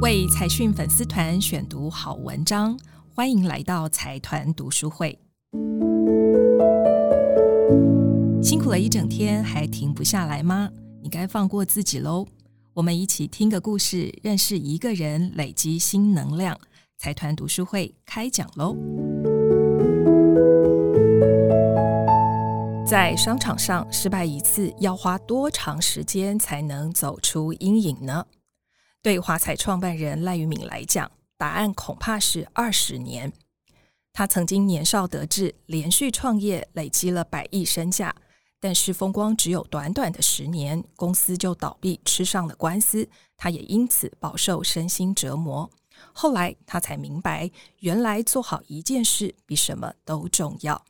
为财讯粉丝团选读好文章，欢迎来到财团读书会。辛苦了一整天，还停不下来吗？你该放过自己喽。我们一起听个故事，认识一个人，累积新能量。财团读书会开讲喽！在商场上失败一次，要花多长时间才能走出阴影呢？对华彩创办人赖玉敏来讲，答案恐怕是二十年。他曾经年少得志，连续创业，累积了百亿身价。但是风光只有短短的十年，公司就倒闭，吃上了官司，他也因此饱受身心折磨。后来他才明白，原来做好一件事比什么都重要。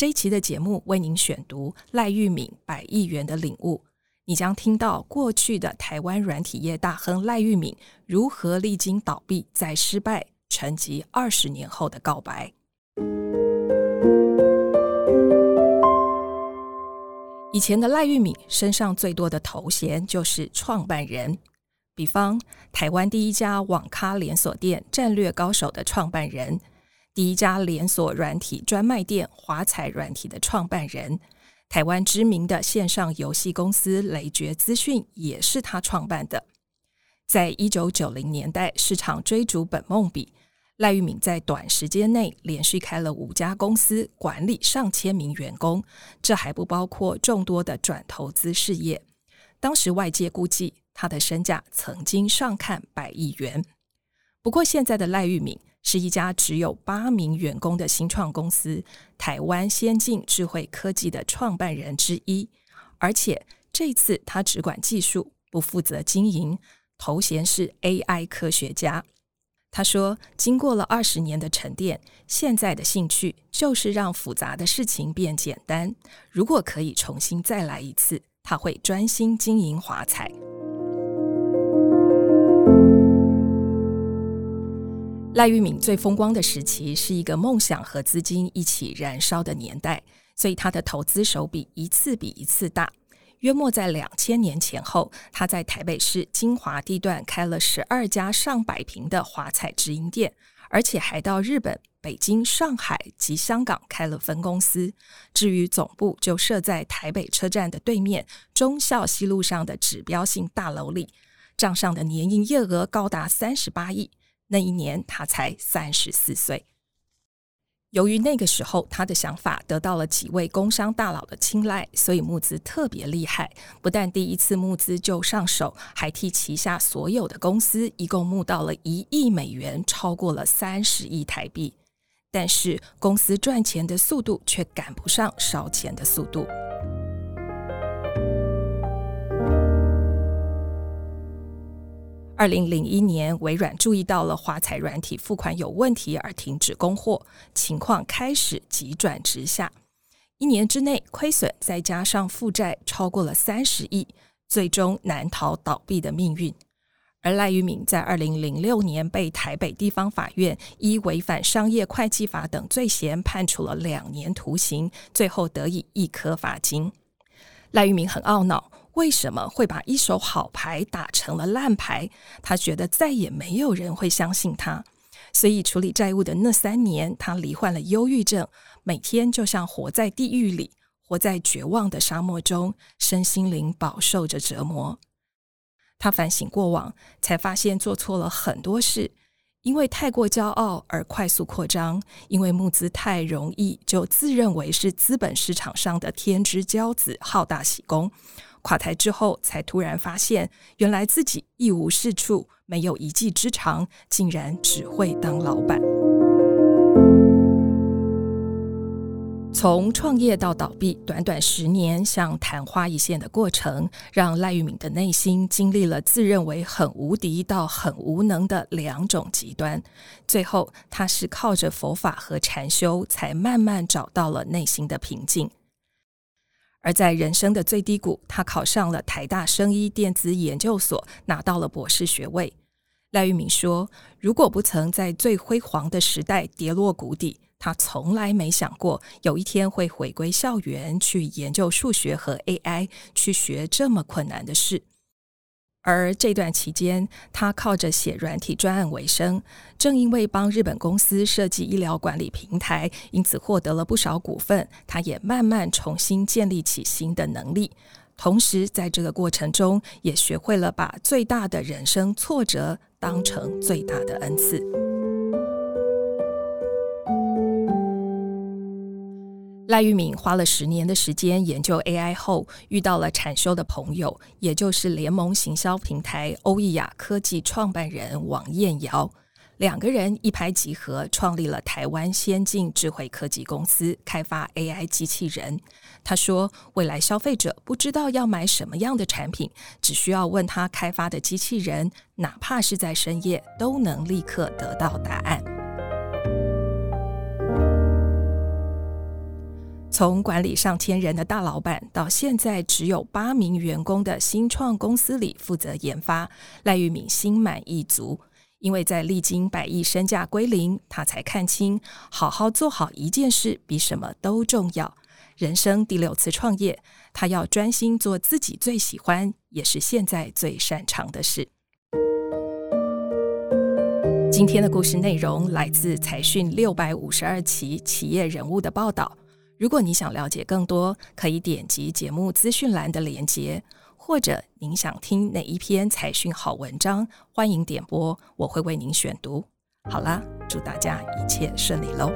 这一期的节目为您选读赖玉敏百亿元的领悟，你将听到过去的台湾软体业大亨赖玉敏如何历经倒闭再失败，沉寂二十年后的告白。以前的赖玉敏身上最多的头衔就是创办人，比方台湾第一家网咖连锁店战略高手的创办人，第一家连锁软体专卖店华彩软体的创办人，台湾知名的线上游戏公司雷爵资讯也是他创办的。在一九九零年代，市场追逐本梦比。赖玉敏在短时间内连续开了五家公司，管理上千名员工，这还不包括众多的转投资事业。当时外界估计他的身价曾经上看百亿元。不过，现在的赖玉敏是一家只有八名员工的新创公司——台湾先进智慧科技的创办人之一，而且这次他只管技术，不负责经营，头衔是 AI 科学家。他说：“经过了二十年的沉淀，现在的兴趣就是让复杂的事情变简单。如果可以重新再来一次，他会专心经营华彩。”赖玉敏最风光的时期是一个梦想和资金一起燃烧的年代，所以他的投资手笔一次比一次大。约莫在两千年前后，他在台北市金华地段开了十二家上百平的华彩直营店，而且还到日本、北京、上海及香港开了分公司。至于总部，就设在台北车站的对面忠孝西路上的指标性大楼里，账上的年营业额高达三十八亿。那一年他才三十四岁。由于那个时候他的想法得到了几位工商大佬的青睐，所以募资特别厉害。不但第一次募资就上手，还替旗下所有的公司一共募到了一亿美元，超过了三十亿台币。但是公司赚钱的速度却赶不上烧钱的速度。二零零一年，微软注意到了华彩软体付款有问题而停止供货，情况开始急转直下。一年之内亏损，再加上负债超过了三十亿，最终难逃倒闭的命运。而赖玉敏在二零零六年被台北地方法院依违反商业会计法等罪嫌判处了两年徒刑，最后得以一颗罚金。赖玉敏很懊恼。为什么会把一手好牌打成了烂牌？他觉得再也没有人会相信他，所以处理债务的那三年，他罹患了忧郁症，每天就像活在地狱里，活在绝望的沙漠中，身心灵饱受着折磨。他反省过往，才发现做错了很多事，因为太过骄傲而快速扩张，因为募资太容易，就自认为是资本市场上的天之骄子，好大喜功。垮台之后，才突然发现，原来自己一无是处，没有一技之长，竟然只会当老板。从创业到倒闭，短短十年，像昙花一现的过程，让赖玉敏的内心经历了自认为很无敌到很无能的两种极端。最后，他是靠着佛法和禅修，才慢慢找到了内心的平静。而在人生的最低谷，他考上了台大生医电子研究所，拿到了博士学位。赖玉敏说：“如果不曾在最辉煌的时代跌落谷底，他从来没想过有一天会回归校园去研究数学和 AI，去学这么困难的事。”而这段期间，他靠着写软体专案为生。正因为帮日本公司设计医疗管理平台，因此获得了不少股份。他也慢慢重新建立起新的能力，同时在这个过程中，也学会了把最大的人生挫折当成最大的恩赐。赖玉敏花了十年的时间研究 AI 后，遇到了产修的朋友，也就是联盟行销平台欧意雅科技创办人王彦尧。两个人一拍即合，创立了台湾先进智慧科技公司，开发 AI 机器人。他说，未来消费者不知道要买什么样的产品，只需要问他开发的机器人，哪怕是在深夜，都能立刻得到答案。从管理上千人的大老板，到现在只有八名员工的新创公司里负责研发，赖玉敏心满意足。因为在历经百亿身价归零，他才看清，好好做好一件事比什么都重要。人生第六次创业，他要专心做自己最喜欢，也是现在最擅长的事。今天的故事内容来自财讯六百五十二期企业人物的报道。如果你想了解更多，可以点击节目资讯栏的链接，或者您想听哪一篇财讯好文章，欢迎点播，我会为您选读。好啦，祝大家一切顺利喽！